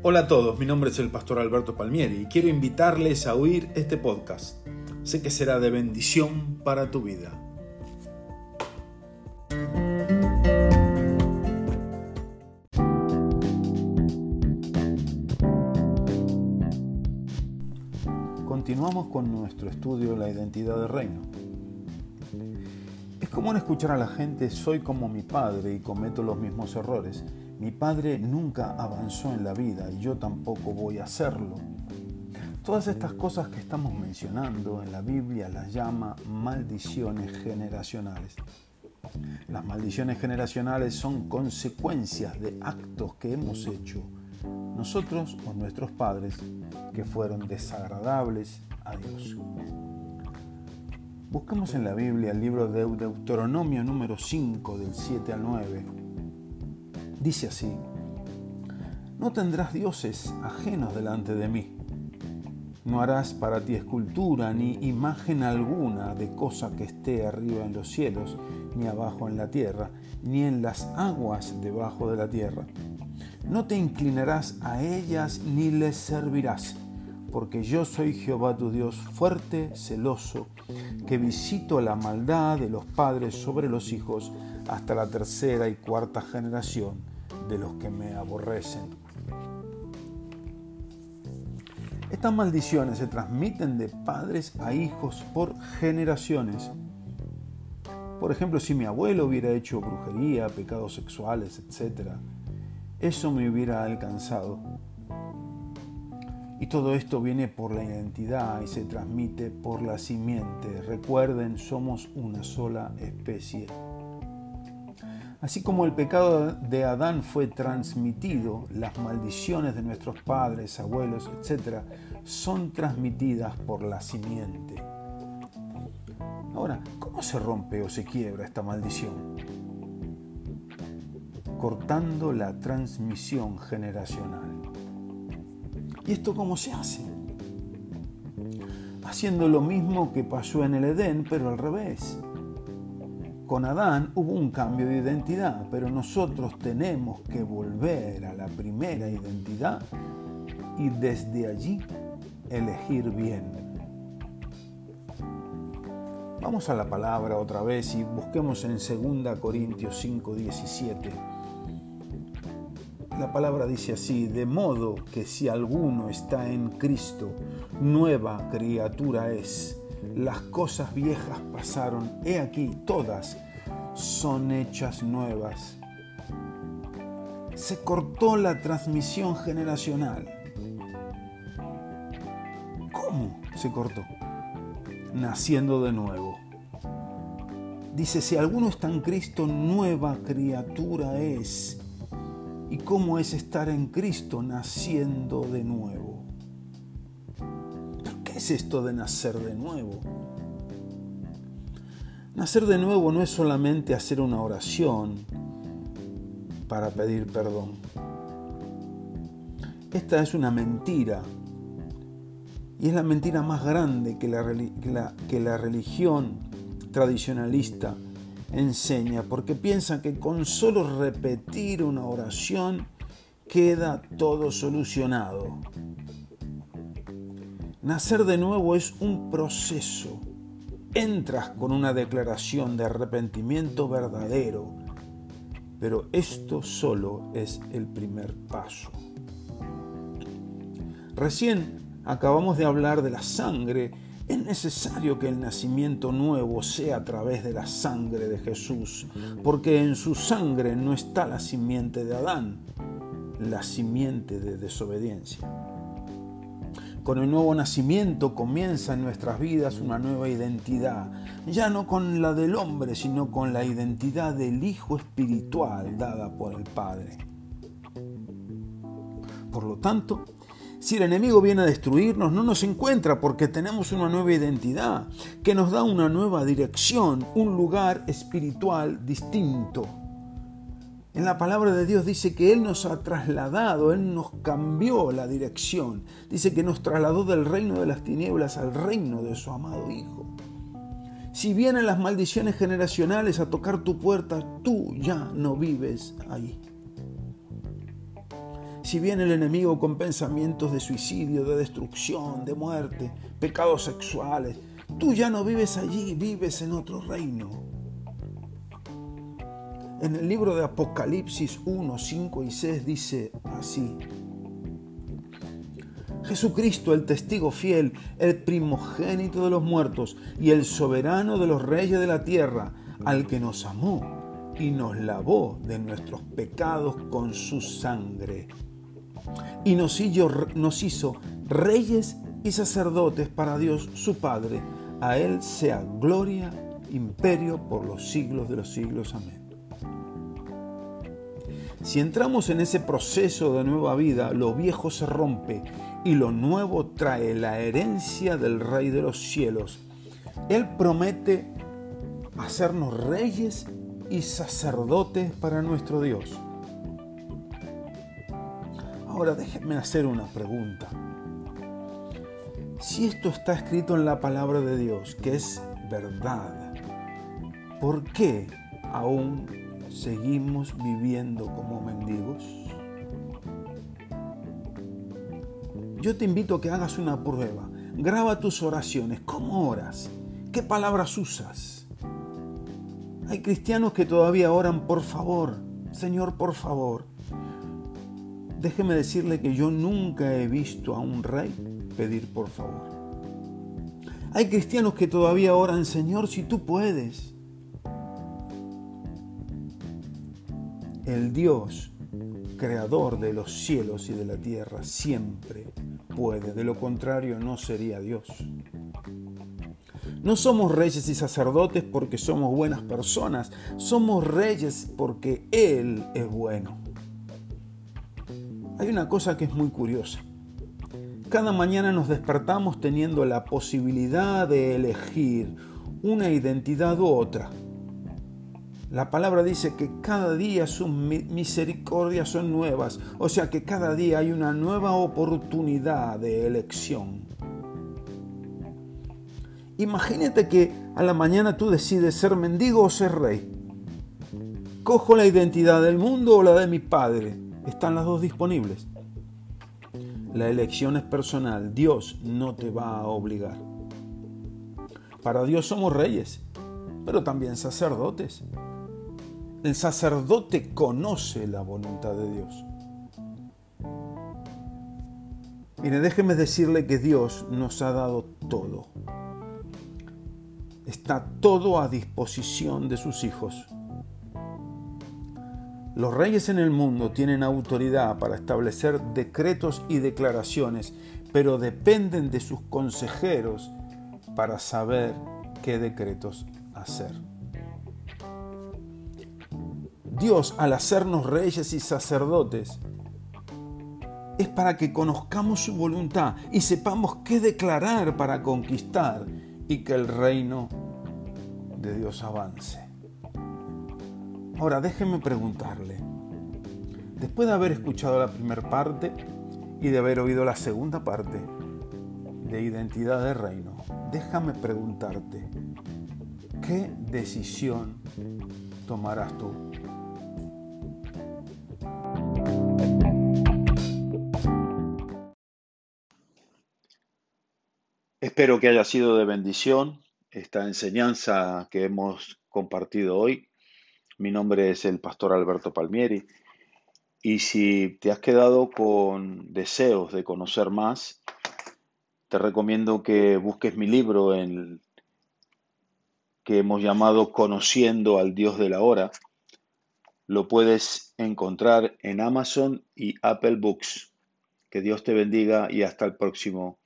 Hola a todos, mi nombre es el pastor Alberto Palmieri y quiero invitarles a oír este podcast. Sé que será de bendición para tu vida. Continuamos con nuestro estudio la identidad del reino. Es común escuchar a la gente, soy como mi padre y cometo los mismos errores. Mi padre nunca avanzó en la vida y yo tampoco voy a hacerlo. Todas estas cosas que estamos mencionando en la Biblia las llama maldiciones generacionales. Las maldiciones generacionales son consecuencias de actos que hemos hecho nosotros o nuestros padres que fueron desagradables a Dios. Busquemos en la Biblia el libro de Deuteronomio número 5 del 7 al 9 Dice así, no tendrás dioses ajenos delante de mí. No harás para ti escultura ni imagen alguna de cosa que esté arriba en los cielos, ni abajo en la tierra, ni en las aguas debajo de la tierra. No te inclinarás a ellas ni les servirás, porque yo soy Jehová tu Dios fuerte, celoso, que visito la maldad de los padres sobre los hijos hasta la tercera y cuarta generación de los que me aborrecen. Estas maldiciones se transmiten de padres a hijos por generaciones. Por ejemplo, si mi abuelo hubiera hecho brujería, pecados sexuales, etc., eso me hubiera alcanzado. Y todo esto viene por la identidad y se transmite por la simiente. Recuerden, somos una sola especie. Así como el pecado de Adán fue transmitido, las maldiciones de nuestros padres, abuelos, etc., son transmitidas por la simiente. Ahora, ¿cómo se rompe o se quiebra esta maldición? Cortando la transmisión generacional. ¿Y esto cómo se hace? Haciendo lo mismo que pasó en el Edén, pero al revés con Adán hubo un cambio de identidad, pero nosotros tenemos que volver a la primera identidad y desde allí elegir bien. Vamos a la palabra otra vez y busquemos en 2 Corintios 5, 17. La palabra dice así, de modo que si alguno está en Cristo, nueva criatura es las cosas viejas pasaron, he aquí, todas son hechas nuevas. Se cortó la transmisión generacional. ¿Cómo se cortó? Naciendo de nuevo. Dice, si alguno está en Cristo, nueva criatura es. ¿Y cómo es estar en Cristo naciendo de nuevo? ¿Qué es esto de nacer de nuevo? Nacer de nuevo no es solamente hacer una oración para pedir perdón. Esta es una mentira. Y es la mentira más grande que la, que la, religión tradicionalista enseña, porque piensa que con solo repetir una oración queda todo solucionado. Nacer de nuevo es un proceso entras con una declaración de arrepentimiento verdadero, pero esto solo es el primer paso. Recién acabamos de hablar de la sangre. Es necesario que el nacimiento nuevo sea a través de la sangre de Jesús, porque en su sangre no está la simiente de Adán, la simiente de desobediencia. Con el nuevo nacimiento comienza en nuestras vidas una nueva identidad, ya no con la del hombre, sino con la identidad del Hijo espiritual dada por el Padre. Por lo tanto, si el enemigo viene a destruirnos, no nos encuentra porque tenemos una nueva identidad que nos da una nueva dirección, un lugar espiritual distinto. En la palabra de Dios dice que Él nos ha trasladado, Él nos cambió la dirección. Dice que nos trasladó del reino de las tinieblas al reino de su amado Hijo. Si vienen las maldiciones generacionales a tocar tu puerta, tú ya no vives ahí. Si viene el enemigo con pensamientos de suicidio, de destrucción, de muerte, pecados sexuales, tú ya no vives allí, vives en otro reino. En el libro de Apocalipsis 1, 5 y 6 dice así. Jesucristo, el testigo fiel, el primogénito de los muertos y el soberano de los reyes de la tierra, al que nos amó y nos lavó de nuestros pecados con su sangre y nos hizo, reyes y sacerdotes para Dios su Padre. A Él sea gloria, imperio por los siglos de los siglos. Amén. Si entramos en ese proceso de nueva vida, lo viejo se rompe y lo nuevo trae la herencia del Rey de los cielos. Él promete hacernos reyes y sacerdotes para nuestro Dios. Ahora déjenme hacer una pregunta. Si esto está escrito en la palabra de Dios, que es verdad, ¿por qué aún seguimos viviendo como mendigos? Yo te invito a que hagas una prueba. Graba tus oraciones. ¿Cómo oras? ¿Qué palabras usas? Hay cristianos que todavía oran, por favor, Señor, por favor, Déjeme decirle que yo nunca he visto a un rey pedir por favor. Hay cristianos que todavía oran, Señor, si tú puedes. El Dios, creador de los cielos y de la tierra, siempre puede. De lo contrario, no sería Dios. No somos reyes y sacerdotes porque somos buenas personas. Somos reyes porque Él es bueno. Hay una cosa que es muy curiosa. Cada mañana nos despertamos teniendo la posibilidad de elegir una identidad u otra. La palabra dice que cada día sus misericordias son nuevas, o sea que cada día hay una nueva oportunidad de elección. Imagínate que a la mañana tú decides ser mendigo o ser rey. ¿Cojo la identidad del mundo o la de mi padre? Están las dos disponibles. La elección es personal. Dios no te va a obligar. Para Dios somos reyes, pero también sacerdotes. El sacerdote conoce la voluntad de Dios. Mire, déjeme decirle que Dios nos ha dado todo. Está todo a disposición de sus hijos. Los reyes en el mundo tienen autoridad para establecer decretos y declaraciones, pero dependen de sus consejeros para saber qué decretos hacer. Dios, al hacernos reyes y sacerdotes, es para que conozcamos su voluntad y sepamos qué declarar para conquistar y que el reino de Dios avance. Ahora déjeme preguntarle, después de haber escuchado la primera parte y de haber oído la segunda parte de Identidad de Reino, déjame preguntarte, ¿qué decisión tomarás tú? Espero que haya sido de bendición esta enseñanza que hemos compartido hoy mi nombre es el pastor Alberto Palmieri y si te has quedado con deseos de conocer más, te recomiendo que busques mi libro en que hemos llamado Conociendo al Dios de la Hora. Lo puedes encontrar en Amazon y Apple Books. Que Dios te bendiga y hasta el próximo